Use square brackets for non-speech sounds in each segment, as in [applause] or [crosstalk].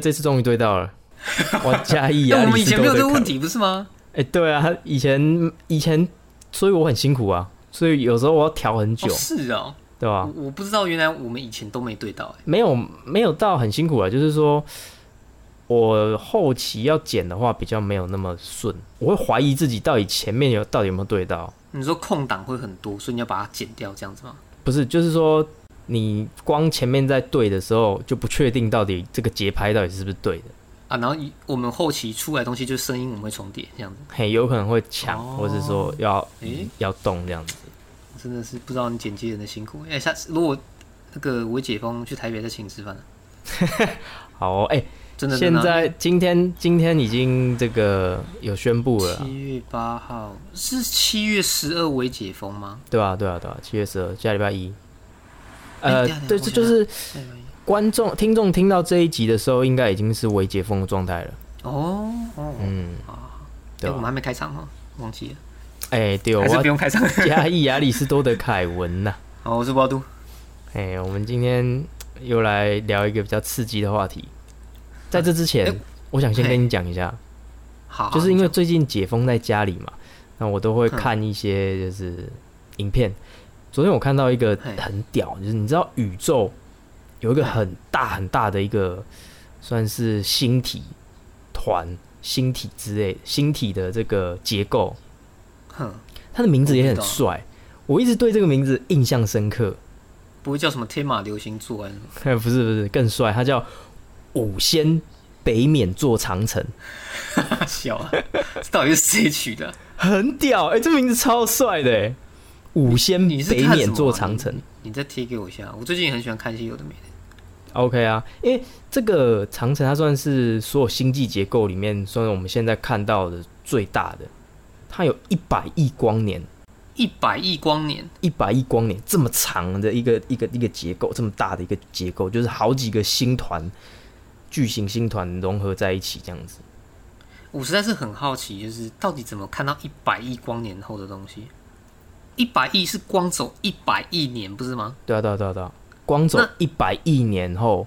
哎、这次终于对到了，我加一啊！但我们以前没有这个问题。不是吗？哎、对啊，以前以前，所以我很辛苦啊，所以有时候我要调很久，哦是哦，对吧、我我不知道，原来我们以前都没对到哎。没有没有到很辛苦啊，就是说我后期要剪的话比较没有那么顺，我会怀疑自己到底前面有到底有没有对到，你说空档会很多，所以你要把它剪掉，这样子吗？不是，就是说你光前面在对的时候就不确定到底这个节拍到底是不是对的，啊，然后一我们后期出来的东西就是声音我们会重叠，这样子。嘿，有可能会抢，哦或是说要诶，要动这样子。真的是不知道你剪辑人的辛苦。哎、下次如果那个我解封去台北再请你吃饭了，[laughs] 好、哦，哎、真的真的。现在今天今天已经这个有宣布了啊，七月八号是七月十二为解封吗？对啊，对啊，对啊，七月十二，下礼拜一。呃对，这就是观众、听众听到这一集的时候，应该已经是未解封的状态了。哦哦，嗯，啊、对？我们还没开场哈，忘记了，哎，对，我还是不用开场。嘉义亚里士多德凯文呐。好，我是包都。哎，我们今天又来聊一个比较刺激的话题。在这之前哎，我想先跟你讲一下，好，就是因为最近解封在家里嘛，那我都会嗯看一些就是影片。昨天我看到一个很屌，就是你知道宇宙有一个很大很大的一个算是星体团、星体之类星体的这个结构，哼，它的名字也很帅，我一直对这个名字印象深刻。不会叫什么天马流星座还是什么？[laughs] 不是不是更帅，它叫五仙北冕座长城，[laughs] 笑啊！这到底是谁取的？很屌哎、这名字超帅的哎！五仙北冕座长城你你再贴给我一下，我最近也很喜欢看一些有的没的。，OK 啊，因为这个长城它算是所有星际结构里面，算是我们现在看到的最大的，它有一百亿光年，一百亿光年，一百亿光年这么长的一个一个一个结构，这么大的一个结构，就是好几个星团、巨型星团融合在一起这样子。我实在是很好奇，就是到底怎么看到一百亿光年后的东西？一百亿是光走一百亿年，不是吗？对啊，对啊，对啊，对啊，光走一百亿年后，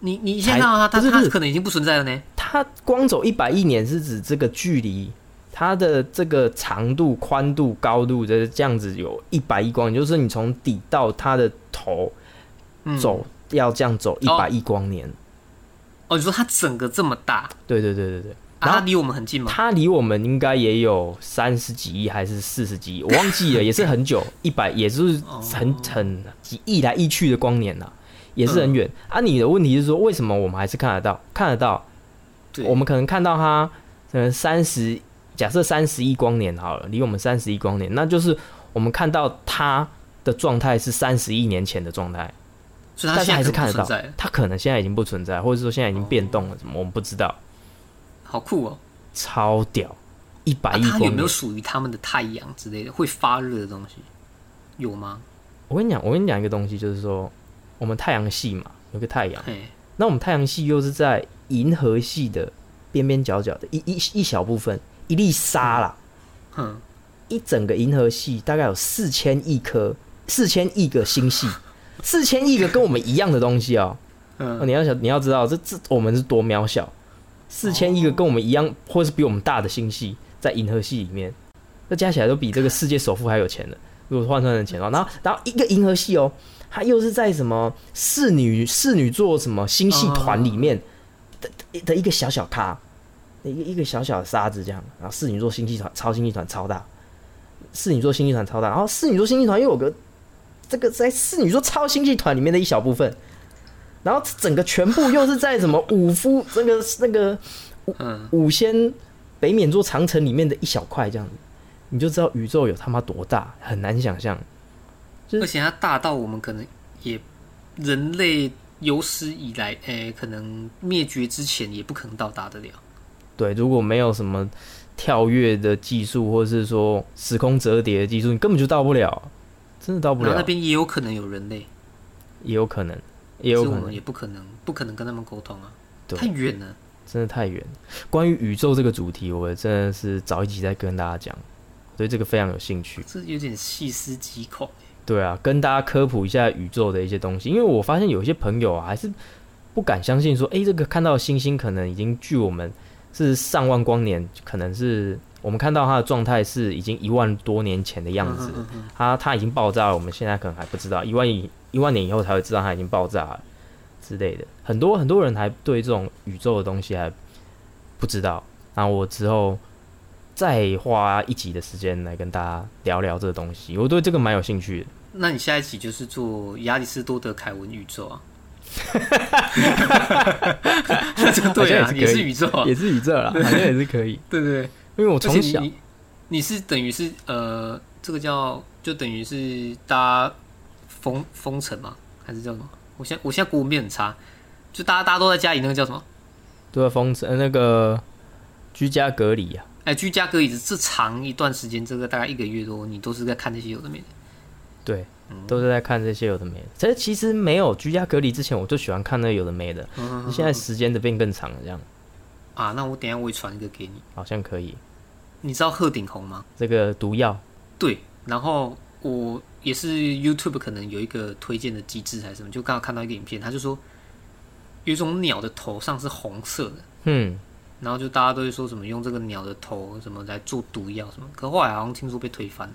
你你现在看到它，它不是它可能已经不存在了呢。它光走一百亿年是指这个距离，它的这个长度、宽度、高度，这这样子有一百亿光年，就是你从底到它的头嗯，走，要这样走一哦百亿光年。哦，你说它整个这么大，对对对对对，啊，然后它离我们很近吗？它离我们应该也有三十几亿还是四十几亿，我忘记了，也是很久，[laughs] 一百也是哦。很很几亿来亿去的光年呐、也是很远、啊。你的问题是说，为什么我们还是看得到？看得到，对，我们可能看到它，可能三十，假设三十亿光年好了，离我们三十亿光年，那就是我们看到它的状态是三十亿年前的状态，所以它但是还是看得到它可能现在已经不存在，或者说现在已经变动了，什么我们不知道，好酷哦！超屌，一百啊，亿光年。它有没有属于他们的太阳之类的会发热的东西？有吗？我跟你讲，我跟你讲一个东西，就是说我们太阳系嘛，有个太阳，那我们太阳系又是在银河系的边边角角的一一一小部分，一粒沙啦。嗯，一整个银河系大概有四千亿颗、四千亿个星系，四千亿个跟我们一样的东西哦。[laughs] 哦嗯，你要想，你要知道，这这我们是多渺小，四千亿个跟我们一样，或是比我们大的星系，在银河系里面，那加起来都比这个世界首富还有钱的。如果换算成钱的话，然后然后一个银河系哦，它又是在什么侍女侍女座什么星系团里面的的一个小小咖，一个一个小小的沙子这样，然后侍女座星系团超星系团超大，侍女座星系团超大，然后侍女座星系团又有个这个在侍女座超星系团里面的一小部分，然后整个全部又是在什么五夫那个那个嗯，五仙北冕座长城里面的一小块这样子，你就知道宇宙有他妈多大，很难想象。就是而且它大到我们可能也人类有史以来，诶、可能灭绝之前也不可能到达得了。对，如果没有什么跳跃的技术，或者是说时空折叠的技术，你根本就到不了，真的到不了。那边也有可能有人类，也有可能，也有可能也，不可能，不可能跟他们沟通啊，对太远了。真的太远。关于宇宙这个主题，我真的是早一集在跟大家讲，对这个非常有兴趣。这有点细思极恐。对啊，跟大家科普一下宇宙的一些东西，因为我发现有一些朋友啊，还是不敢相信说，诶，这个看到的星星可能已经距我们是上万光年，可能是我们看到它的状态是已经一万多年前的样子，它它已经爆炸了，我们现在可能还不知道，一万一一万年以后才会知道它已经爆炸了之类的。很多很多人还对这种宇宙的东西还不知道，那我之后再花一集的时间来跟大家聊聊这个东西，我对这个蛮有兴趣的。那你下一集就是做亚里士多德凯文宇宙啊？[laughs] [laughs] 这个对啊，也是宇宙啊，也是宇宙啦，好像也是可以，对 [laughs] 对对。因为我从小你是等于是呃，这个叫就等于是搭封封城嘛，还是叫什么？我现在我现在国文变很差，就大家大家都在家里，那个叫什么？对封城呃那个居家隔离啊，哎，居家隔离这长一段时间，这个大概一个月多，你都是在看这些有的没的。对，嗯都是在看这些有的没的。其实其实没有居家隔离之前，我就喜欢看那有的没的。嗯现在时间的变更长了，这样啊，那我等一下我也传一个给你。好像可以。你知道鹤顶红吗？这个毒药对，然后我也是 YouTube 可能有一个推荐的机制还是什么，就刚好看到一个影片，他就说有一种鸟的头上是红色的，嗯，然后就大家都会说什么用这个鸟的头什么来做毒药什么，可后来好像听说被推翻了。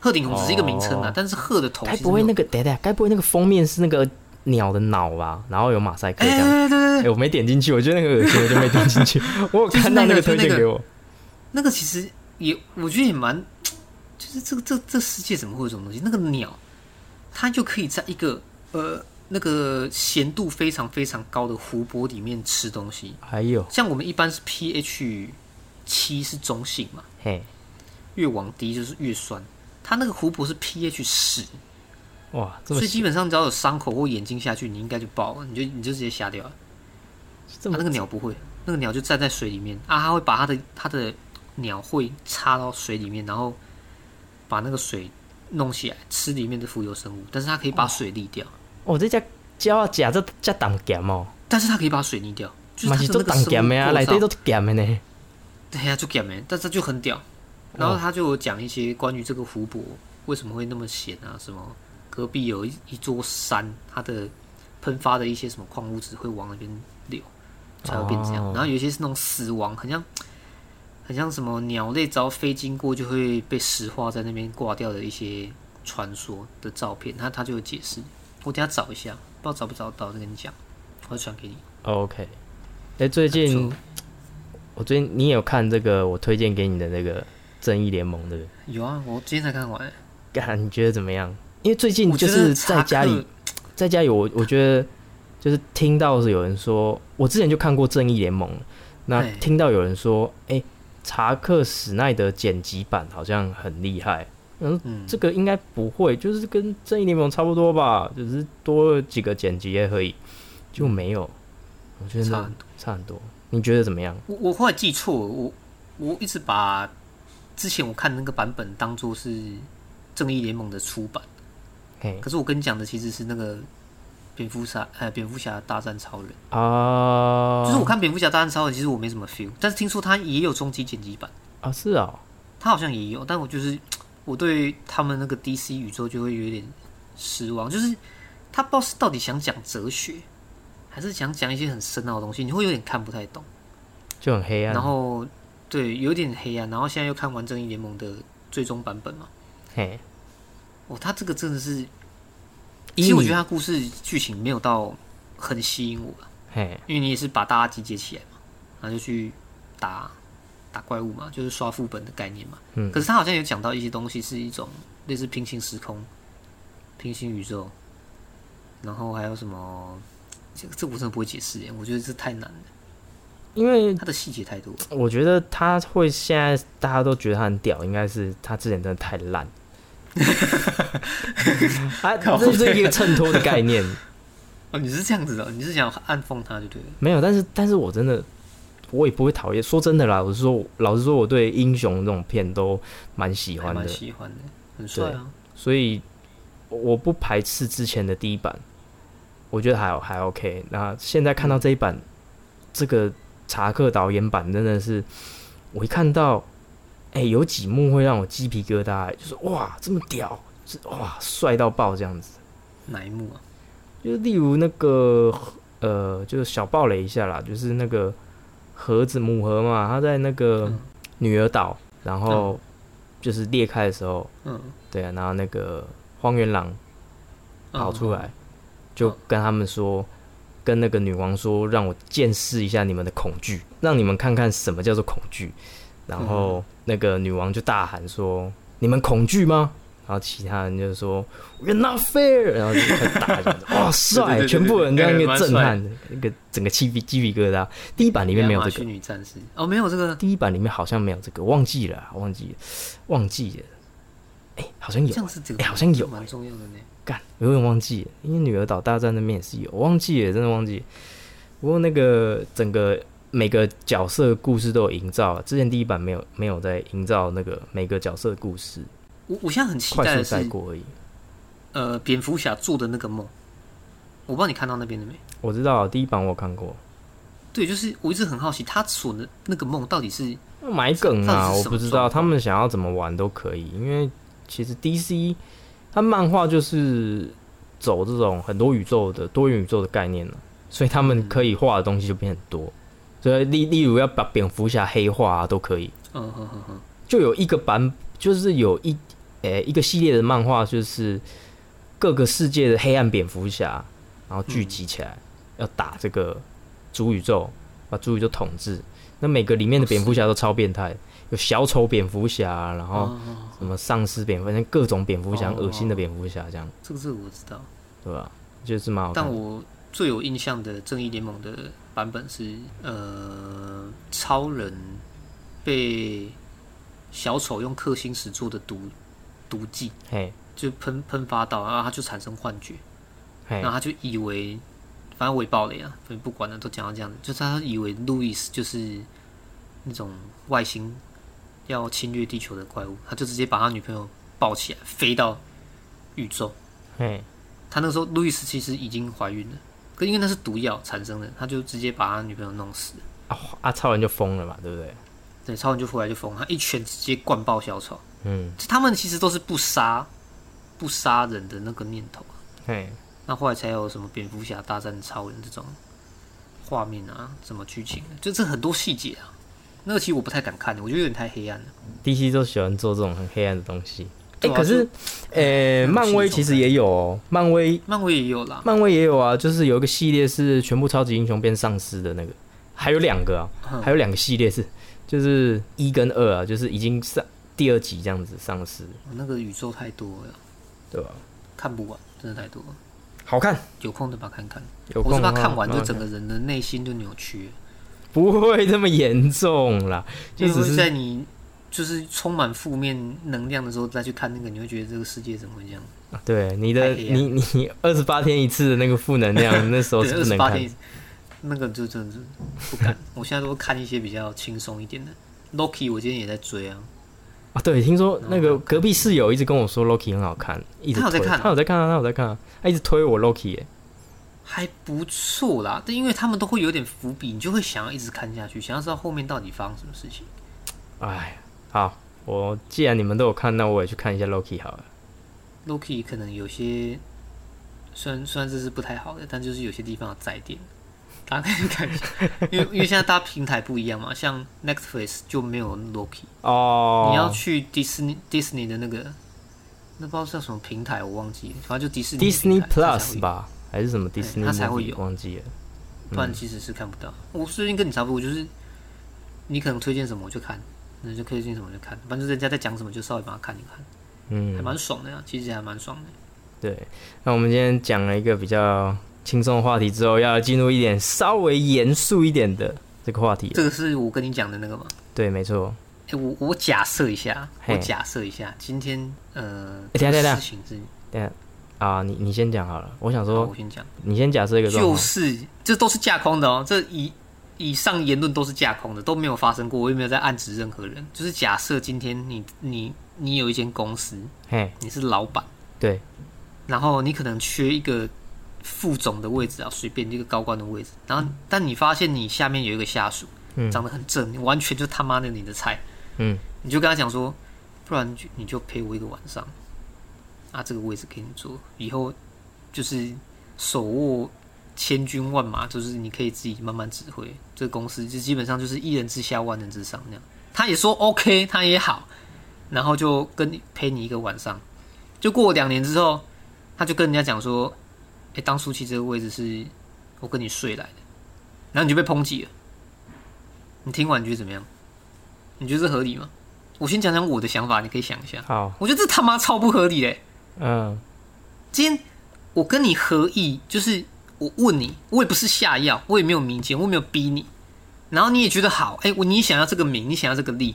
鹤顶红只是一个名称啊，哦但是鹤的头该不会那个等一下，该不会那个封面是那个鸟的脑吧？然后有马赛克这哎、样？对对对，我没点进去，我觉得那个恶心，我就没点进去。[laughs] 我有看到那个推荐给我，那个其实也我觉得也蛮，就是这个这这世界怎么会有这种东西？那个鸟，它就可以在一个呃那个咸度非常非常高的湖泊里面吃东西。还有像我们一般是 pH 七是中性嘛，嘿，越往低就是越酸。它那个湖泊是 pH 十，哇，所以基本上只要有伤口或眼睛下去，你应该就爆了，你就你就直接瞎掉了。它那个鸟不会，那个鸟就站在水里面啊，它会把它的它的鸟会插到水里面，然后把那个水弄起来吃里面的浮游生物，但是它可以把水沥掉，哦，这只鸟假这这淡咸哦，但是它可以把水沥掉，就是做它的那个生淡咸的啊，物构造内底都咸的呢。对呀，就咸没，但是就很屌。然后他就有讲一些关于这个湖泊为什么会那么咸啊，什么隔壁有一一座山，它的喷发的一些什么矿物质会往那边流，才会变这样。哦然后有些是那种死亡，很像很像什么鸟类只要飞经过就会被石化在那边挂掉的一些传说的照片，他他就有解释。我等下找一下，不知道找不找得到，再跟你讲，我会传给你。OK，哎、最近我最近你有看这个我推荐给你的那个正义联盟的，有啊，我今天才看完。感你觉得怎么样？因为最近就是在家里，在家里我我觉得就是听到是有人说，我之前就看过正义联盟，那哎听到有人说，哎、查克史奈德剪辑版好像很厉害，嗯，嗯，这个应该不会，就是跟正义联盟差不多吧，只是多了几个剪辑而已，就没有，我觉得差很多。差很多。你觉得怎么样？我我后来记错，我我一直把之前我看的那个版本当做是正义联盟的出版，嘿可是我跟你讲的其实是那个蝙蝠侠，呃，蝙蝠侠大战超人。啊，就是我看蝙蝠侠大战超人，其实我没什么 feel，但是听说他也有终极剪辑版，啊是啊、他好像也有，但我就是我对他们那个 DC 宇宙就会有点失望，就是他不知道是到底想讲哲学，还是想讲一些很深奥的东西，你会有点看不太懂。就很黑暗。然后对，有点黑暗。然后现在又看完正义联盟的最终版本嘛，嘿，哦，他这个真的是，其实我觉得他故事剧情没有到很吸引我啦嘿，因为你也是把大家集结起来嘛，然后就去打打怪物嘛，就是刷副本的概念嘛。嗯可是他好像有讲到一些东西是一种类似平行时空、平行宇宙，然后还有什么，这这我真的不会解释耶，我觉得这太难了，因为它的细节太多了。我觉得他会现在大家都觉得他很屌，应该是他之前真的太烂。[laughs] 他这是一个衬托的概念，[laughs] 哦，你是这样子的，你是想暗讽他就对了。没有，但是但是我真的我也不会讨厌。说真的啦，我是说，老实说，我对英雄这种片都蛮喜欢的，蛮喜欢的，很帅啊。所以我不排斥之前的第一版，我觉得还还 OK。那现在看到这一版，这个查克导演版真的是，我一看到，哎、有几幕会让我鸡皮疙瘩、就是哇，这么屌，是哇，帅到爆这样子。哪一幕啊？就是例如那个呃，就是小爆雷一下啦，就是那个盒子母盒嘛，他在那个嗯女儿岛，然后就是裂开的时候，嗯，对啊，然后那个荒原狼跑出来，就跟他们说，跟那个女王说，让我见识一下你们的恐惧，让你们看看什么叫做恐惧。然后那个女王就大喊说：“你们恐惧吗？”然后其他人就说 "We're not fair"，然后就开始打哇，对 [laughs] 对帅！对全部人这样一个震撼的，一个整个鸡皮鸡皮疙瘩。第一版里面没有这个，女战士哦，没有这个，第一版里面好像没有这个，忘记了啊，忘记了，忘记了。哎、好像有这，样是这个哎好像有蛮重要的呢。干，有点忘记了，因为女儿岛大战那边也是有，我忘记了，真的忘记了。不过那个整个每个角色故事都有营造啊，之前第一版没有没有在营造那个每个角色的故事，我我现在很期待的是，而已。呃，蝙蝠侠做的那个梦，我不知道你看到那边了没？我知道第一版我看过，对，就是我一直很好奇，他所的那个梦到底是埋梗啊，我不知道他们想要怎么玩都可以，因为其实 DC 他漫画就是走这种很多宇宙的多元宇宙的概念了，所以他们可以画的东西就变很多。所以例例如要把蝙蝠侠黑化啊，都可以。嗯哼哼哼，就有一个版，就是有一诶、一个系列的漫画，就是各个世界的黑暗蝙蝠侠，然后聚集起来、要打这个主宇宙，把主宇宙统治。那每个里面的蝙蝠侠都超变态，有小丑蝙蝠侠，然后哦，什么丧尸蝙蝠侠，各种蝙蝠侠，哦恶心的蝙蝠侠，这样这个是我知道，对吧？就是蛮好看。但我最有印象的正义联盟的版本是，呃，超人被小丑用氪星石做的毒毒剂，嘿，就喷喷发到，然后他就产生幻觉，嘿。然后，他就以为，反正我也爆雷啊，所以不管了，都讲到这样子，就是他以为路易斯就是那种外星要侵略地球的怪物，他就直接把他女朋友抱起来飞到宇宙。嘿，他那时候路易斯其实已经怀孕了，可因为那是毒药产生的，他就直接把他女朋友弄死了。啊啊，超人就疯了嘛，对不对？对，超人就回来就疯，他一拳直接灌爆小丑。嗯，他们其实都是不杀不杀人的那个念头啊。嘿，那后来才有什么蝙蝠侠大战超人这种画面啊，什么剧情的，就这很多细节啊。那个其实我不太敢看，我觉得有点太黑暗了。DC 都喜欢做这种很黑暗的东西。哎、可是，呃、很漫威其实也有哦，漫威漫威也有啦，漫威也有啊，就是有一个系列是全部超级英雄变丧尸的那个，还有两个啊，嗯还有两个系列是，就是一跟二啊，就是已经上第二集这样子丧尸，那个宇宙太多了，对吧？看不完，真的太多了。好看，有空的把它看看。有空的话我是怕看完就整个人的内心就扭曲，不会这么严重啦，就就是只是在你就是充满负面能量的时候再去看那个，你会觉得这个世界怎么会这样？对你的你你二十八天一次的那个负能量，[laughs] 那时候对，是不能看那个就真的是不敢。我现在都会看一些比较轻松一点的。Loki 我今天也在追啊，啊。对，听说那个隔壁室友一直跟我说 Loki 很好看，一直推他有在看啊他有在看啊，他有在看啊，他一直推我 Loki 耶。还不错啦。但因为他们都会有点伏笔，你就会想要一直看下去，想要知道后面到底发生什么事情。哎，好，我既然你们都有看，那我也去看一下 Loki 好了。Loki 可能有些，虽然虽然这是不太好的，但就是有些地方要载点，大家可以看一下。因为 [laughs] 因为现在大家平台不一样嘛，像 Netflix 就没有 Loki，、哦，你要去 Disney Disney 的那个，那不知道叫什么平台，我忘记了，反正就迪士尼它才会 Plus，吧，还是什么 Disney 它才会有忘记了。不然其实是看不到。我最近跟你差不多，就是你可能推荐什么我就看，那就可以进什么就看，反正人家在讲什么就稍微把它看一看，嗯还嗯，蛮爽的呀，其实还蛮爽的。对。那我们今天讲了一个比较轻松的话题之后，要进入一点稍微严肃一点的这个话题。这个是我跟你讲的那个吗？对，没错。哎、我我假设一下，我假设一下，今天呃，欸等一下等一下事情是，啊，你你先讲好了。我想，说我，先讲，你先假设一个。就是这都是架空的哦，这以以上言论都是架空的，都没有发生过，我也没有在暗指任何人。就是假设今天你你你有一间公司，嘿，你是老板，对，然后你可能缺一个副总的位置啊，随便一个高官的位置，然后但你发现你下面有一个下属，嗯。长得很正，你完全就他妈的你的菜，嗯，你就跟他讲说，不然你就你就陪我一个晚上，啊，这个位置给你坐，以后就是手握千军万马，就是你可以自己慢慢指挥。这个公司就基本上就是一人之下，万人之上那样。他也说 OK，他也好，然后就跟你陪你一个晚上。就过两年之后，他就跟人家讲说：“哎，当初其实这个位置是我跟你睡来的。”然后你就被抨击了。你听完你觉得怎么样？你觉得这合理吗？我先讲讲我的想法，你可以想一下。好，我觉得这他妈超不合理嘞。嗯，今天我跟你合意，就是我问你，我也不是下药，我也没有民间，我没有逼你，然后你也觉得好，哎，我你想要这个名，你想要这个利，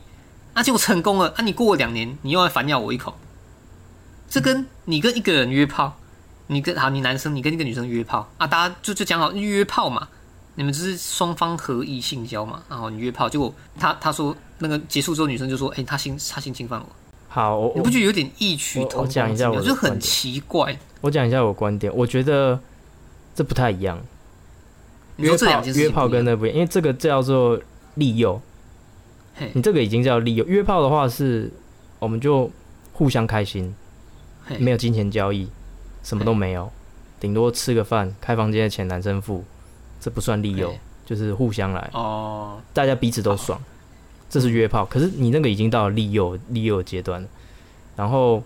那结果成功了，啊你过了两年，你又要反咬我一口。这跟你跟一个人约炮，你跟好，你男生你跟一个女生约炮啊，大家就就讲好约炮嘛。你们只是双方合意性交嘛？然后你约炮，结果他他说那个结束之后，女生就说：“哎，他性他性侵犯我。”好，你不觉得有点异曲同工之妙？就很奇怪。我讲一下我观点，我觉得这不太一样。约炮约炮跟那不一样，因为这个叫做利诱。你这个已经叫利诱。约炮的话是，我们就互相开心，没有金钱交易，什么都没有，顶多吃个饭，开房间的钱男生付。这不算利诱，就是互相来哦，大家彼此都爽，这是约炮。可是你那个已经到了利诱利诱阶段了，然后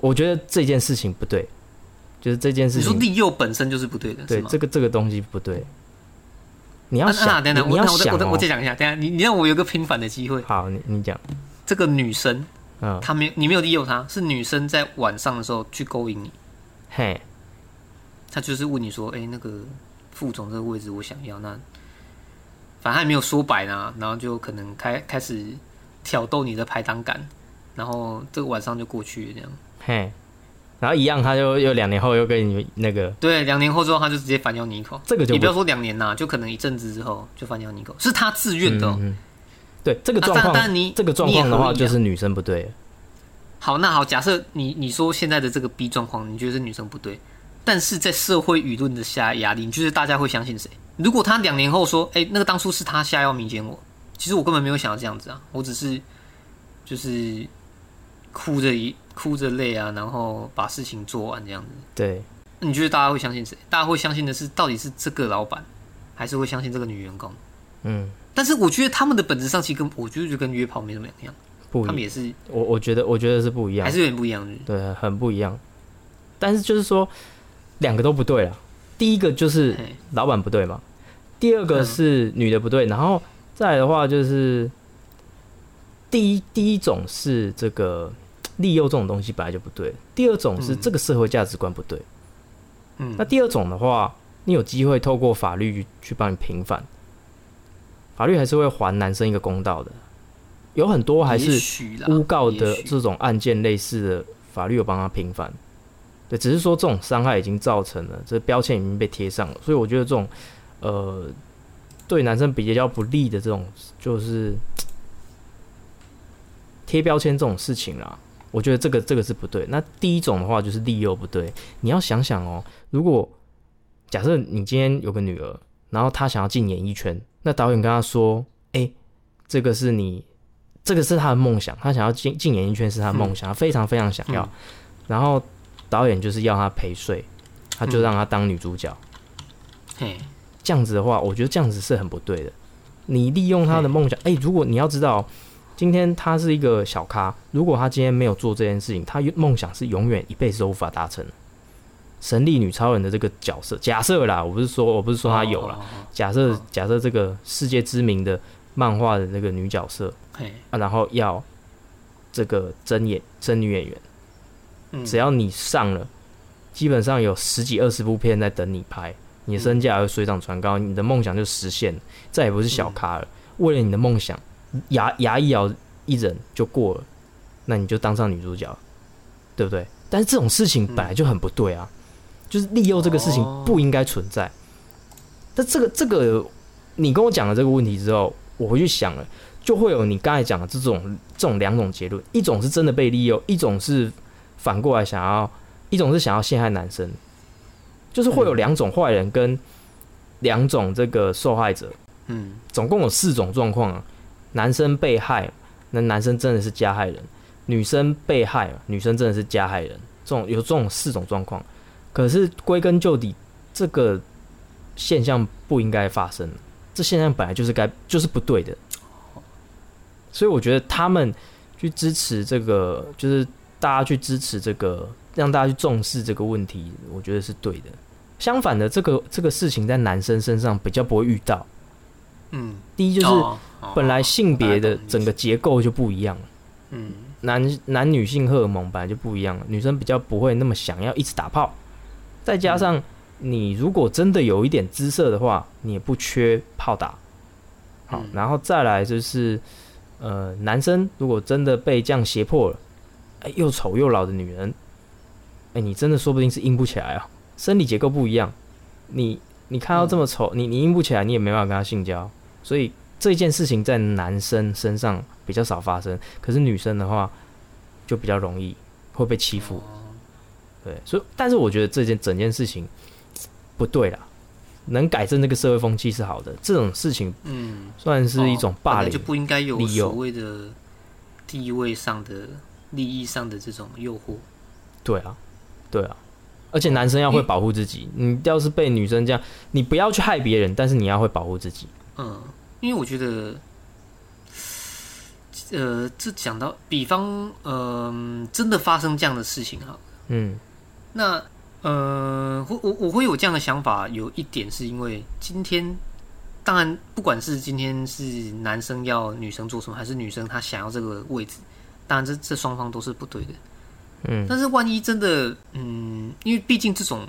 我觉得这件事情不对，就是这件事情，你说利诱本身就是不对的，对这个这个东西不对。你要想，等等，你要想，我我再讲一下，等下你你让我有个平反的机会。好，你你讲，这个女生，嗯，她没你没有利诱她，是女生在晚上的时候去勾引你，嘿，她就是问你说，哎，那个。副总这个位置我想要，那反正还没有说白呢，然后就可能开开始挑逗你的排档感，然后这个晚上就过去了这样。嘿，然后一样，他就又两年后又跟你那个，对，两年后之后他就直接反咬你一口。这个就你不要说两年呐，就可能一阵子之后就反咬你一口，是他自愿的。对，这个状况，但你这个状况的话，就是女生不对。好，那好，假设你你说现在的这个 B 状况，你觉得是女生不对？但是在社会舆论的下压力，你觉得大家会相信谁？如果他两年后说：“哎，那个当初是他下药迷奸我。”其实我根本没有想要这样子啊，我只是就是哭着一哭着泪啊，然后把事情做完这样子。对，你觉得大家会相信谁？大家会相信的是到底是这个老板，还是会相信这个女员工？嗯，但是我觉得他们的本质上其实跟我觉得就跟约炮没什么两样。不，他们也是我我觉得我觉得是不一样，还是有点不一样。对，很不一样。但是就是说。两个都不对了！第一个就是老板不对嘛，第二个是女的不对，然后再来的话就是第一第一种是这个利诱这种东西本来就不对，第二种是这个社会价值观不对。嗯，那第二种的话，你有机会透过法律去帮你平反，法律还是会还男生一个公道的。有很多还是诬告的这种案件类似的，法律有帮他平反。对，只是说这种伤害已经造成了，这标签已经被贴上了，所以我觉得这种，呃，对男生比较不利的这种，就是贴标签这种事情啦。我觉得这个这个是不对。那第一种的话就是利诱不对，你要想想哦，如果假设你今天有个女儿，然后她想要进演艺圈，那导演跟她说：“哎，这个是你，这个是她的梦想，她想要进进演艺圈是她的梦想，她非常非常想要。”然后。导演就是要她陪睡，他就让她当女主角。嘿，这样子的话，我觉得这样子是很不对的。你利用她的梦想，哎，如果你要知道，今天他是一个小咖，如果他今天没有做这件事情，他梦想是永远一辈子都无法达成。神力女超人的这个角色，假设啦，我不是说我不是说她有了，假设假设这个世界知名的漫画的那个女角色，啊，然后要这个真演真女演员。只要你上了，基本上有十几二十部片在等你拍，你的身价会水涨船高，你的梦想就实现，再也不是小咖了。为了你的梦想，牙牙一咬一忍就过了，那你就当上女主角，对不对？但是这种事情本来就很不对啊，就是利诱这个事情不应该存在。但这个这个，你跟我讲了这个问题之后，我回去想了，就会有你刚才讲的这种这种两种结论：一种是真的被利诱，一种是。反过来想要，一种是想要陷害男生，就是会有两种坏人跟两种这个受害者，嗯，总共有四种状况啊。男生被害，那男生真的是加害人；女生被害，女生真的是加害人。这种有这种四种状况，可是归根究底，这个现象不应该发生，这现象本来就是该就是不对的。所以我觉得他们去支持这个，就是大家去支持这个，让大家去重视这个问题，我觉得是对的。相反的，这个这个事情在男生身上比较不会遇到。嗯，第一就是哦本来性别的整个结构就不一样了，嗯。男男女性荷尔蒙本来就不一样了，女生比较不会那么想要一直打炮，再加上你如果真的有一点姿色的话，你也不缺炮打。好，嗯。然后再来就是，呃，男生如果真的被这样胁迫了，哎，又丑又老的女人，哎，你真的说不定是硬不起来啊，生理结构不一样，你你看到这么丑，你你硬不起来，你也没办法跟他性交，所以这件事情在男生身上比较少发生，可是女生的话就比较容易会被欺负。对，所以但是我觉得这件整件事情不对啦，能改正这个社会风气是好的。这种事情嗯，算是一种哦霸凌，就不应该有所谓的地位上的、利益上的这种诱惑。对啊，对啊。而且男生要会保护自己，你要是被女生这样，你不要去害别人，但是你要会保护自己。嗯，因为我觉得，呃，这讲到，比方，嗯、真的发生这样的事情哈，嗯。那，呃，我我我会有这样的想法，有一点是因为今天，当然，不管是今天是男生要女生做什么，还是女生她想要这个位置，当然这这双方都是不对的。嗯。但是万一真的，嗯，因为毕竟这种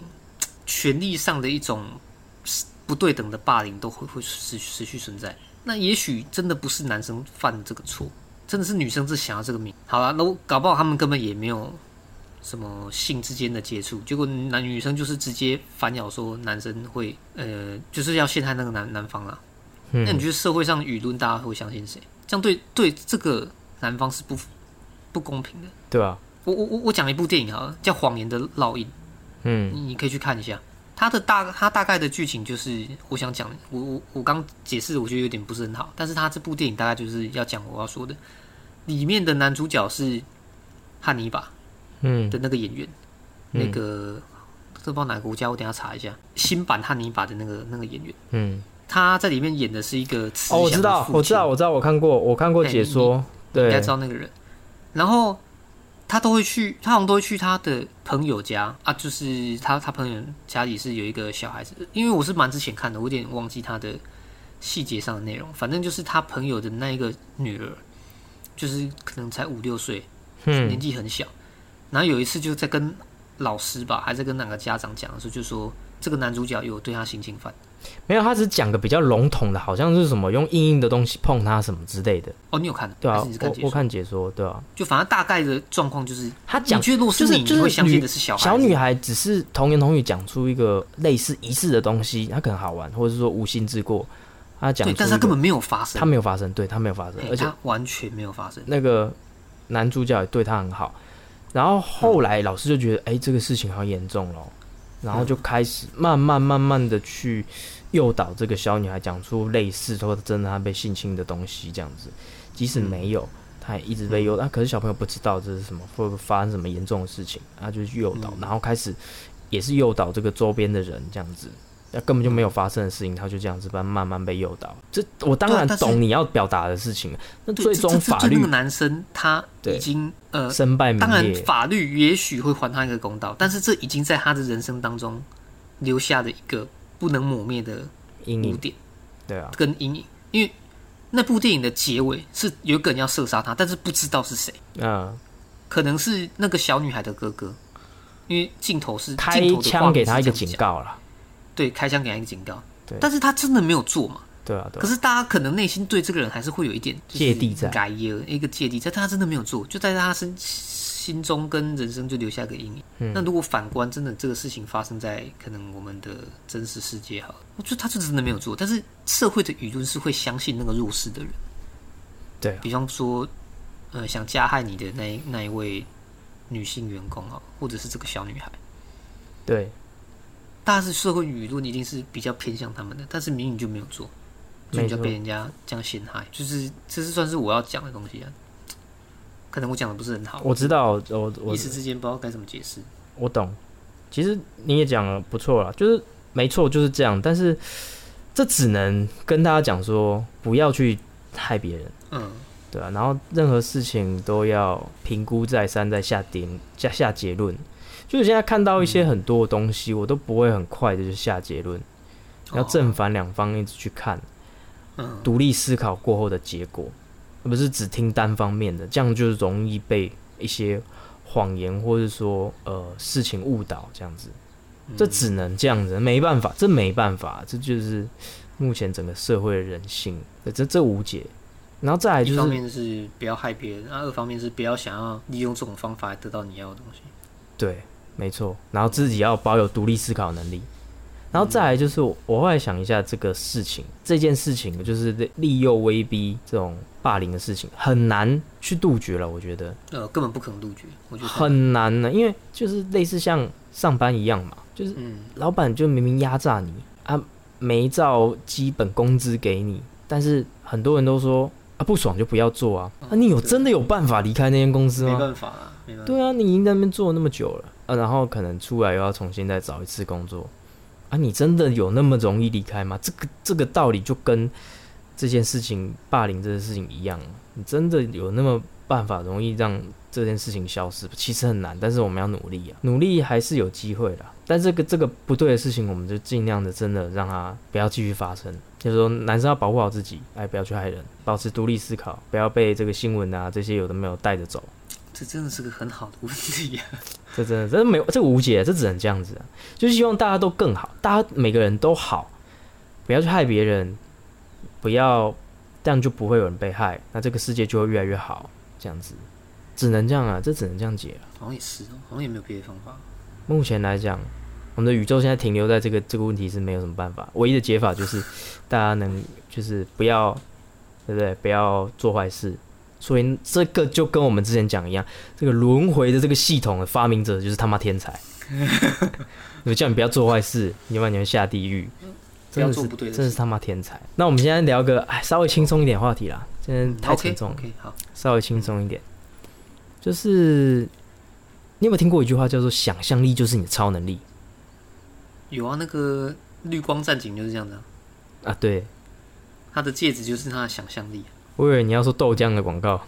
权力上的一种不对等的霸凌都会会持持续存在。那也许真的不是男生犯这个错，真的是女生是想要这个名。好了，那我搞不好他们根本也没有什么性之间的接触，结果男女生就是直接反咬说男生会呃就是要陷害那个男男方啦。那你嗯，觉得社会上舆论大家会相信谁？这样对对这个男方是不不公平的。对吧、我我我我讲一部电影好了，叫《谎言的烙印》，嗯你你可以去看一下。它的大它大概的剧情就是，我想讲，我我我刚解释，我觉得有点不是很好，但是它这部电影大概就是要讲我要说的。里面的男主角是汉尼拔嗯的那个演员，嗯那个这不知道哪个国家，我等下查一下。新版汉尼拔的那个那个演员，嗯。他在里面演的是一个慈哦，我知道，我知道，我知道，我看过，我看过解说。对你应该知，道那个人。然后他都会去，他好像都会去他的朋友家啊，就是他他朋友家里是有一个小孩子，因为我是蛮之前看的，我有点忘记他的细节上的内容。反正就是他朋友的那一个女儿，就是可能才五六岁，年嗯纪很小。然后有一次就在跟老师吧，还在跟哪个家长讲的时候，就说这个男主角有对他性侵犯。没有，他只讲个比较笼统的，好像是什么用硬硬的东西碰它什么之类的。哦，你有看？对啊我我？看解说，对啊，就反正大概的状况就是，他讲你觉得如果你，就是就是你会相信女的是小孩小女孩只是童言童语讲出一个类似仪式的东西，她可能好玩，或者是说无心之过，他讲但是他根本没有发生，他没有发生，对他没有发生，而且他完全没有发生。那个男主角也对他很好，然后后来老师就觉得，哎、这个事情好严重咯，然后就开始慢慢慢慢的去诱导这个小女孩讲出类似或者真的她被性侵的东西，这样子，即使没有。她也一直被诱导，可是小朋友不知道这是什么，会不会发生什么严重的事情，他就去诱导，嗯然后开始也是诱导这个周边的人这样子，那根本就没有发生的事情，他就这样子慢慢慢被诱导。这我当然懂你要表达的事情，那最终法律这那个男生他已经呃，身败名当然裂，法律也许会还他一个公道，但是这已经在他的人生当中留下的一个不能抹灭的阴影，污点。对啊，跟阴影。因为那部电影的结尾是有一个人要射杀他，但是不知道是谁，嗯，可能是那个小女孩的哥哥，因为镜头是开枪给他一个警告了，对，开枪给他一个警告。对，但是他真的没有做嘛。对啊，对啊，可是大家可能内心对这个人还是会有一点芥蒂在。改一个芥蒂在，但他真的没有做，就在他身心中跟人生就留下个阴影。嗯那如果反观真的这个事情发生在可能我们的真实世界好了，我觉得他就真的没有做，但是社会的舆论是会相信那个弱势的人，对啊，比方说呃想加害你的那那一位女性员工啊，或者是这个小女孩。对，但是社会舆论一定是比较偏向他们的，但是明明就没有做，所以没错就被人家这样陷害，就是这是算是我要讲的东西啊。可能我讲的不是很好，我知道，我我一时之间不知道该怎么解释。我懂。其实你也讲了不错了，就是没错，就是这样。但是这只能跟大家讲说，不要去害别人，嗯，对啊。然后任何事情都要评估再三，再下点下下结论。就是现在看到一些很多的东西，我都不会很快的就下结论，要正反两方一直去看，嗯，独立思考过后的结果，而不是只听单方面的，这样就容易被一些谎言或者说呃事情误导，这样子。这只能这样子，没办法，这没办法，这就是目前整个社会的人性，这这无解。然后再来就是，一方面是不要害别人，那，二方面是不要想要利用这种方法来得到你要的东西。对，没错。然后自己要保有独立思考能力。然后再来就是，我后来想一下这个事情，这件事情就是利诱威逼这种霸凌的事情，很难去杜绝了。我觉得，呃，根本不可能杜绝。我觉得很难呢，因为就是类似像上班一样嘛。就是老板就明明压榨你啊，没照基本工资给你，但是很多人都说啊不爽就不要做啊，啊你有真的有办法离开那间公司吗？没办法啊，没办法。对啊，你已经在那边做那么久了啊，然后可能出来又要重新再找一次工作啊，你真的有那么容易离开吗？这个这个道理就跟这件事情霸凌这件事情一样，你真的有那么办法容易让？这件事情消失其实很难，但是我们要努力啊，努力还是有机会的。但这个这个不对的事情，我们就尽量的真的让它不要继续发生。就是说，男生要保护好自己，哎，不要去害人，保持独立思考，不要被这个新闻啊这些有的没有带着走。这真的是个很好的问题 [laughs] 呀！这真的真的没有这个无解，这只能这样子啊。就希望大家都更好，大家每个人都好，不要去害别人，不要这样就不会有人被害，那这个世界就会越来越好，这样子。只能这样啊，这只能这样解了。好像也是哦，好像也没有别的方法。目前来讲，我们的宇宙现在停留在这个这个问题是没有什么办法。唯一的解法就是大家能就是不要，对不对？不要做坏事。所以这个就跟我们之前讲一样，这个轮回的这个系统的发明者就是他妈天才。[laughs] 我叫你不要做坏事，要不然你会下地狱。真的是真的是他妈天才。那我们现在聊个哎稍微轻松一点话题啦，今天太沉重。OK，好，稍微轻松一点。就是你有没有听过一句话叫做“想象力就是你的超能力”？有啊，那个绿光战警就是这样的啊。对，他的戒指就是他的想象力。我以为你要说豆浆的广告。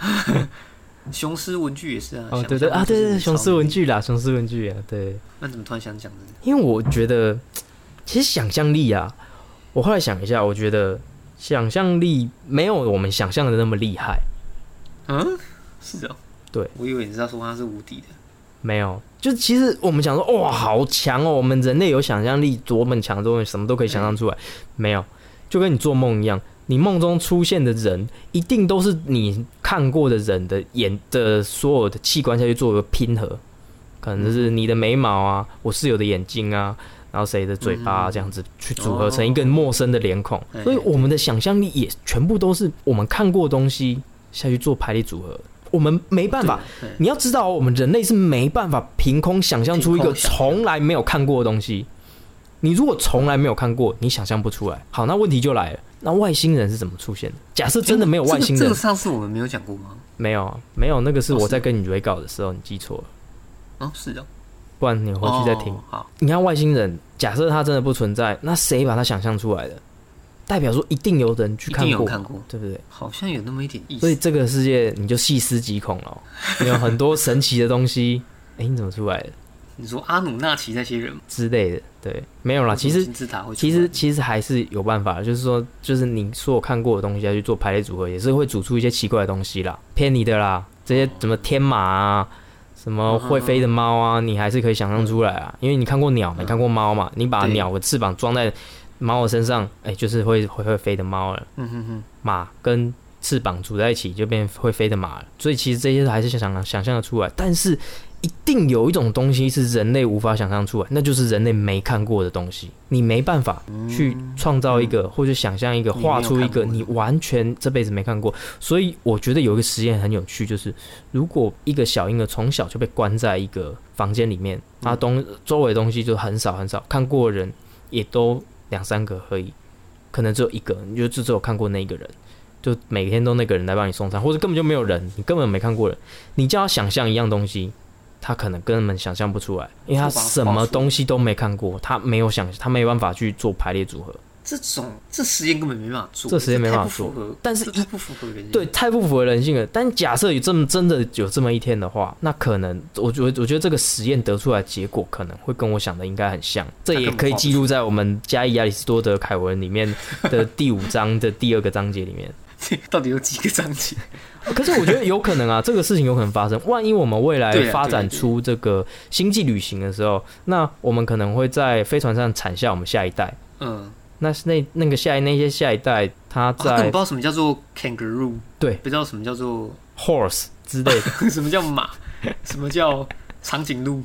[laughs] 雄狮文具也是啊。哦，对对啊，对对，雄狮文具啦，雄狮文具啊，对。那怎么突然想讲这个？因为我觉得，其实想象力啊，我后来想一下，我觉得想象力没有我们想象的那么厉害。嗯，是哦。对，我以为你是要说它是无敌的，没有，就其实我们想说，哇，好强哦！我们人类有想象力，多么强，多么什么都可以想象出来。没有，就跟你做梦一样，你梦中出现的人，一定都是你看过的人的眼的所有的器官下去做一个拼合，可能是你的眉毛啊，我室友的眼睛啊，然后谁的嘴巴这样子去组合成一个陌生的脸孔。所以我们的想象力也全部都是我们看过东西下去做排列组合。我们没办法，你要知道，我们人类是没办法凭空想象出一个从来没有看过的东西。你如果从来没有看过，你想象不出来。好，那问题就来了，那外星人是怎么出现的？假设真的没有外星人，这个上次我们没有讲过吗？没有，没有，那个是我在跟你约稿的时候，你记错了。哦，是的，不然你回去再听。好，你看外星人，假设他真的不存在，那谁把他想象出来的？代表说一定有人去看过，对不对？好像有那么一点意思。所以这个世界你就细思极恐了，有很多神奇的东西。[laughs] 哎，你怎么出来的？你说阿努纳奇那些人之类的，对，没有啦。其实其实其实还是有办法，就是说，就是你所有看过的东西，要去做排列组合，也是会组出一些奇怪的东西啦，骗你的啦。这些什么天马啊，什么会飞的猫啊，你还是可以想象出来啊，因为你看过鸟，没看过猫嘛。你把鸟的翅膀装在。猫的身上，哎，就是会会会飞的猫了。嗯哼哼，马跟翅膀组在一起就变会飞的马了。所以其实这些还是想想想象的出来，但是一定有一种东西是人类无法想象出来，那就是人类没看过的东西。你没办法去创造一个或者想象一个画出一个你完全这辈子没看过。所以我觉得有一个实验很有趣，就是如果一个小婴儿从小就被关在一个房间里面，他东周围东西就很少很少，看过的人也都。两三个而已，可能只有一个，你就只有看过那一个人，就每天都那个人来帮你送餐，或者根本就没有人，你根本没看过人，你叫他想象一样东西，他可能根本想象不出来，因为他什么东西都没看过，他没有想，他没有办法去做排列组合。这种这实验根本没办法做，这实验没办法做符合但是这太不符合人性。对，太不符合人性了。但假设有这么真的有这么一天的话，那可能我觉得我觉得这个实验得出来的结果可能会跟我想的应该很像。这也可以记录在我们加伊亚里士多德凯文里面的第五章的第二个章节里面。[laughs] 到底有几个章节？可是我觉得有可能啊，这个事情有可能发生。万一我们未来发展出这个星际旅行的时候，那我们可能会在飞船上产下我们下一代。嗯，那是那那个下一那些下一代，他在不知道什么叫做 kangaroo，对。不知道什么叫做 horse 之类的，[laughs] 什么叫马，什么叫长颈鹿，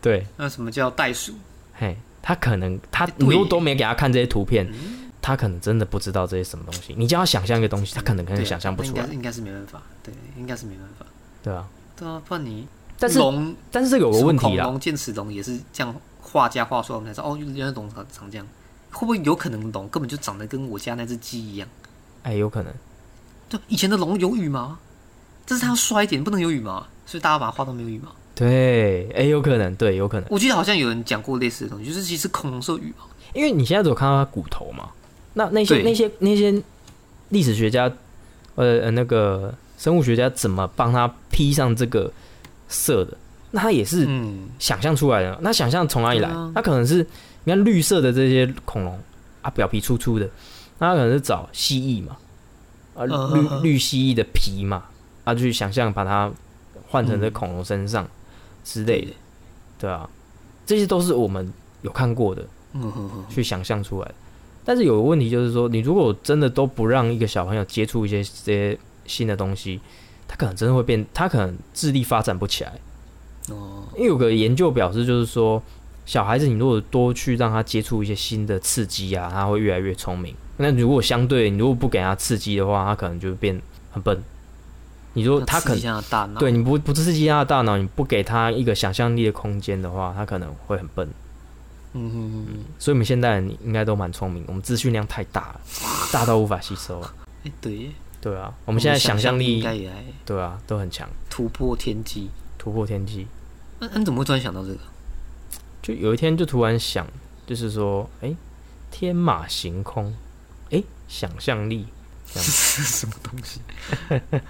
对，那什么叫袋鼠？嘿，他可能他哎对。耶你如果都没给他看这些图片，嗯他可能真的不知道这些什么东西。你叫他想象一个东西，他可能可能想象不出来那应该，应该是没办法，对，应该是没办法。对啊。对啊，不然你但是龙但是这个有个问题啦，什么恐龙、剑齿龙也是这样画家画出来，我们才知道哦，原来龙长长这样。会不会有可能龙根本就长得跟我家那只鸡一样？哎，有可能。对，以前的龙有羽毛，但是它要衰一点，不能有羽毛，所以大家把它画到没有羽毛。对，哎，有可能，对，有可能，我记得好像有人讲过类似的东西，就是其实恐龙是有羽毛。因为你现在只有看到它骨头嘛，那那些那些那些历史学家，呃呃，那个生物学家怎么帮他披上这个色的？那他也是嗯，想象出来的。那想象从哪里来对啊？他可能是你看绿色的这些恐龙啊，表皮粗粗的，那他可能是找蜥蜴嘛，啊，绿嗯绿蜥蜴的皮嘛，啊，去想象把它换成这嗯恐龙身上之类的，对啊，这些都是我们有看过的，嗯哼哼，去想象出来的。但是有个问题就是说，你如果真的都不让一个小朋友接触一些这些新的东西，他可能真的会变，他可能智力发展不起来。哦，因为有个研究表示，就是说，小孩子你如果多去让他接触一些新的刺激啊，他会越来越聪明。那如果相对你如果不给他刺激的话，他可能就会变很笨。你说他可刺激一下大脑，对你不不刺激他的大脑，你不给他一个想象力的空间的话，他可能会很笨。嗯所以我们现代人应该都蛮聪明，我们资讯量太大了，[laughs] 大到无法吸收。哎，对耶，对啊，我们现在想象力应该也来对啊都很强，突破天际。突破天际。那那你怎么会突然想到这个？就有一天就突然想，就是说，哎、天马行空，哎、想象力，这样 [laughs] 什么东西？[laughs]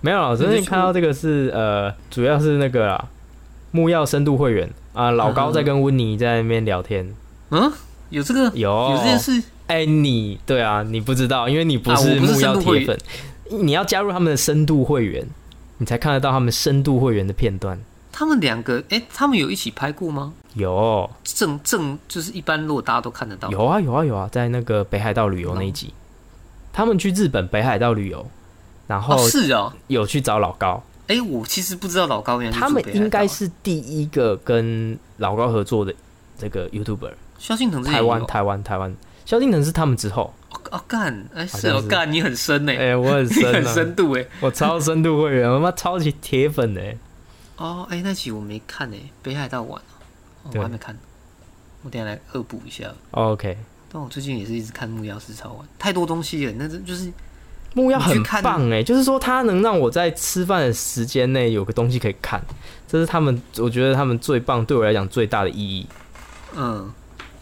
没有啦，我昨天看到这个是呃，主要是那个啦，木曜深度会员啊，老高在跟温妮在那边聊天，[laughs] 嗯，有这个？有。有这件事？哎、你对啊，你不知道，因为你不是是木曜铁粉，你要加入他们的深度会员，你才看得到他们深度会员的片段。他们两个，哎，他们有一起拍过吗？有。正正就是一般，如果大家都看得到，有啊有啊有啊，在那个北海道旅游那一集，他们去日本北海道旅游，然后哦，是哦，有去找老高，哎，我其实不知道老高原来是他们应该是第一个跟老高合作的这个 YouTuber，萧敬腾台湾台湾台湾，萧敬腾是他们之后，哦哦干，哎是是。哦干，你很深呢，哎、我很你深、很啊，[laughs] 深度哎。我超深度会员，我妈超级铁粉呢、哦，哎，那集我没看呢，北海道玩哦，我还没看，我等下来恶补一下。OK，但我最近也是一直看木曜四超玩，太多东西了，那这就是木曜很棒哎、就是说它能让我在吃饭的时间内有个东西可以看，这是他们我觉得他们最棒，对我来讲最大的意义。嗯，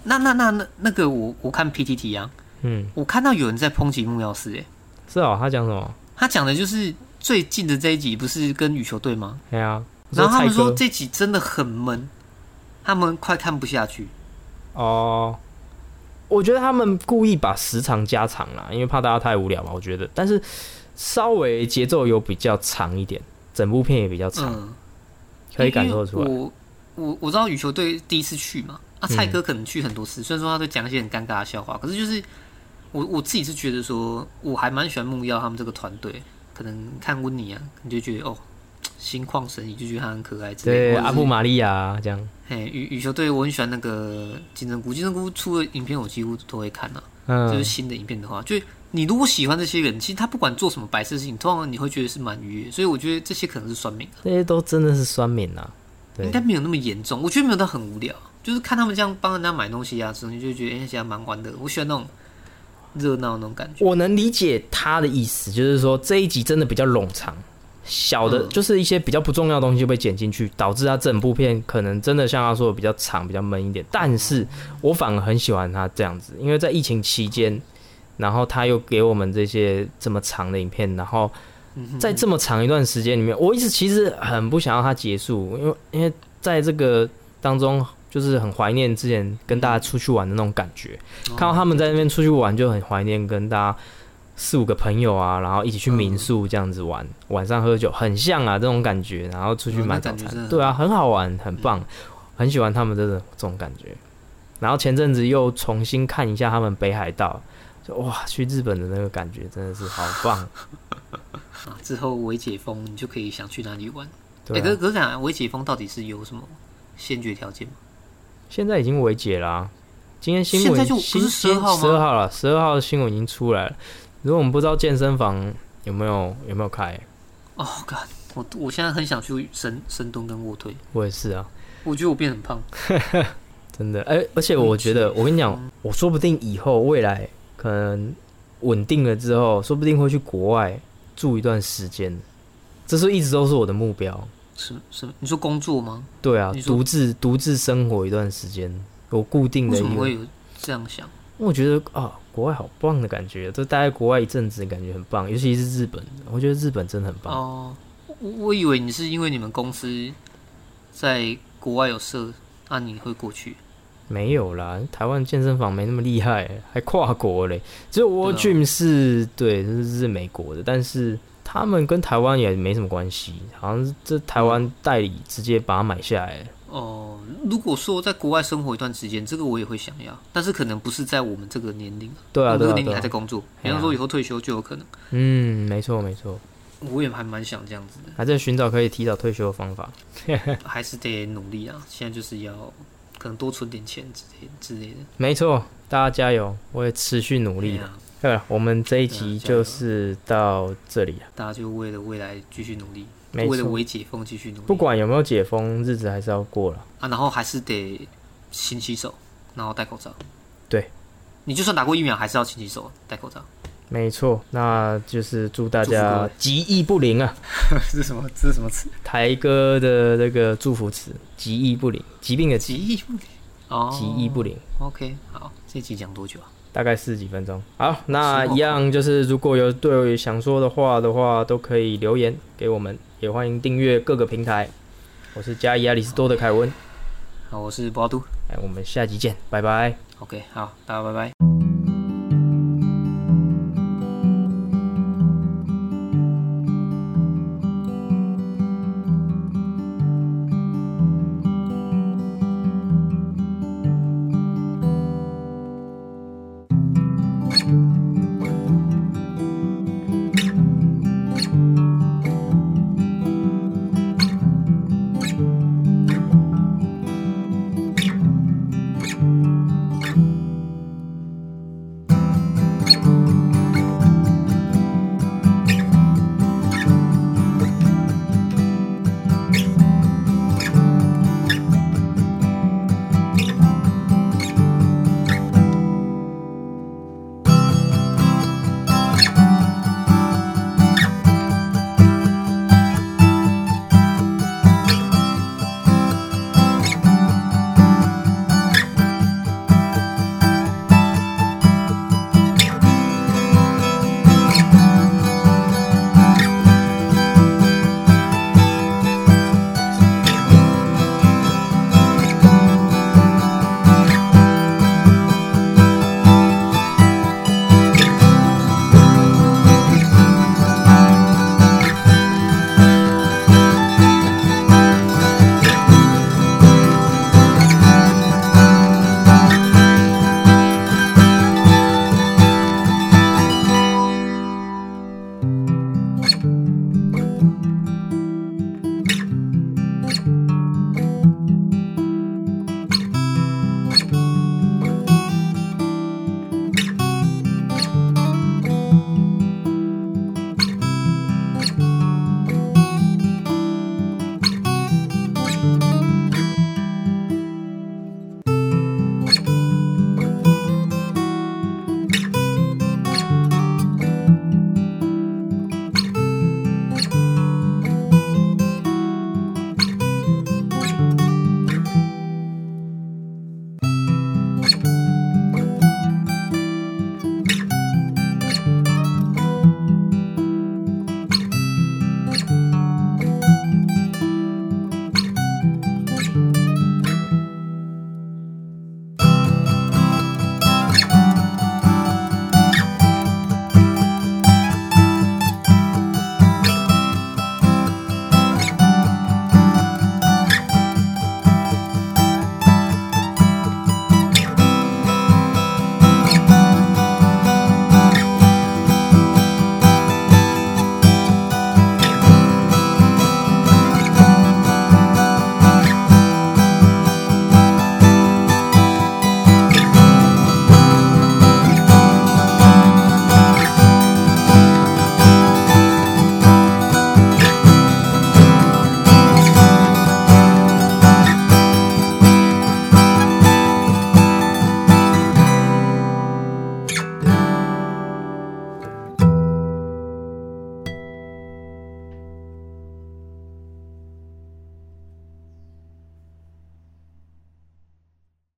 那那那那那个我我看 PTT 啊，嗯，我看到有人在抨击木曜四，哎，是哦，他讲什么？他讲的就是最近的这一集不是跟羽球队吗？对啊，然后他们说这集真的很闷，他们快看不下去。哦，我觉得他们故意把时长加长了，因为怕大家太无聊嘛。我觉得，但是稍微节奏有比较长一点，整部片也比较长，嗯，可以感受得出来。我我我知道羽球队第一次去嘛，啊，嗯蔡哥可能去很多次，虽然说他都讲一些很尴尬的笑话，可是就是我我自己是觉得说，我还蛮喜欢木曜他们这个团队。可能看温妮啊，你就觉得哦，心旷神怡，就觉得他很可爱之类的。对，阿布玛利亚这样，嘿，羽羽球队我很喜欢那个金针菇，金针菇出的影片我几乎都会看啊。就是嗯，新的影片的话，就你如果喜欢这些人，其实他不管做什么白色事情，通常你会觉得是蛮愉悦。所以我觉得这些可能是酸民啊，这些都真的是酸民啊。对应该没有那么严重。我觉得没有到很无聊，就是看他们这样帮人家买东西啊，之后你就会觉得哎，其实还蛮玩的。我喜欢那种热闹那种感觉。我能理解他的意思，就是说这一集真的比较冗长，小的嗯就是一些比较不重要的东西就被剪进去，导致它整部片可能真的像他说的比较长、比较闷一点。但是我反而很喜欢他这样子，因为在疫情期间，然后他又给我们这些这么长的影片，然后在这么长一段时间里面，我一直其实很不想要它结束，因为因为在这个当中。就是很怀念之前跟大家出去玩的那种感觉，哦看到他们在那边出去玩，就很怀念跟大家四五个朋友啊，然后一起去民宿这样子玩，晚上喝酒，很像啊这种感觉，然后出去嗯买早餐对啊，很好玩，很棒，很喜欢他们这种这种感觉。然后前阵子又重新看一下他们北海道，就哇，去日本的那个感觉真的是好棒，啊，[laughs] 之后微解封，你就可以想去哪里玩。哎、对、啊，可是可是讲微解封到底是有什么先决条件吗？现在已经为解啦、今天新闻现在就不新是12号吗十二号了，十二号的新闻已经出来了。如果我们不知道健身房有没有有没有开，哦，干，我我现在很想去深深蹲跟卧推，我也是啊。我觉得我变很胖。[laughs] 真的，而而且我觉得，我跟你讲，嗯我说不定以后未来可能稳定了之后，说不定会去国外住一段时间，这是一直都是我的目标。什什么？你说工作吗？对啊独自独自生活一段时间，有固定的为什么会有这样想？我觉得啊，国外好棒的感觉，就待在国外一阵子，感觉很棒，尤其是日本，我觉得日本真的很棒。哦，我我以为你是因为你们公司在国外有设，那、你会过去。没有啦，台湾健身房没那么厉害，还跨国嘞。只有 World 对啊 Gym 是对，是是美国的，但是他们跟台湾也没什么关系，好像是这台湾代理直接把它买下来。哦，如果说在国外生活一段时间，这个我也会想要，但是可能不是在我们这个年龄，对啊，这个年龄还在工作，比方说以后退休就有可能。嗯，没错没错，我也还蛮想这样子的，还在寻找可以提早退休的方法。[laughs] 还是得努力啊。现在就是要可能多存点钱之类之类的，没错，大家加油，我也持续努力的。对了，我们这一集就是到这里了，大家就为了未来继续努力。为了微解封继续努力。不管有没有解封，日子还是要过了。啊，然后还是得勤洗手，然后戴口罩。对，你就算打过疫苗，还是要勤洗手、戴口罩。没错，那就是祝大家吉意不灵啊！[laughs] 这是什么？这是什么词？台哥的那个祝福词：吉意不灵，疾病的疾，疾疫不灵。哦，吉意不灵。OK，好，这集讲多久啊？大概四十几分钟。好，那一样就是，如果有对想说的话的话，都可以留言给我们，也欢迎订阅各个平台。我是加伊亚里斯多的凯文，好，我是波都。哎，我们下集见，拜拜。OK，好，大家拜拜。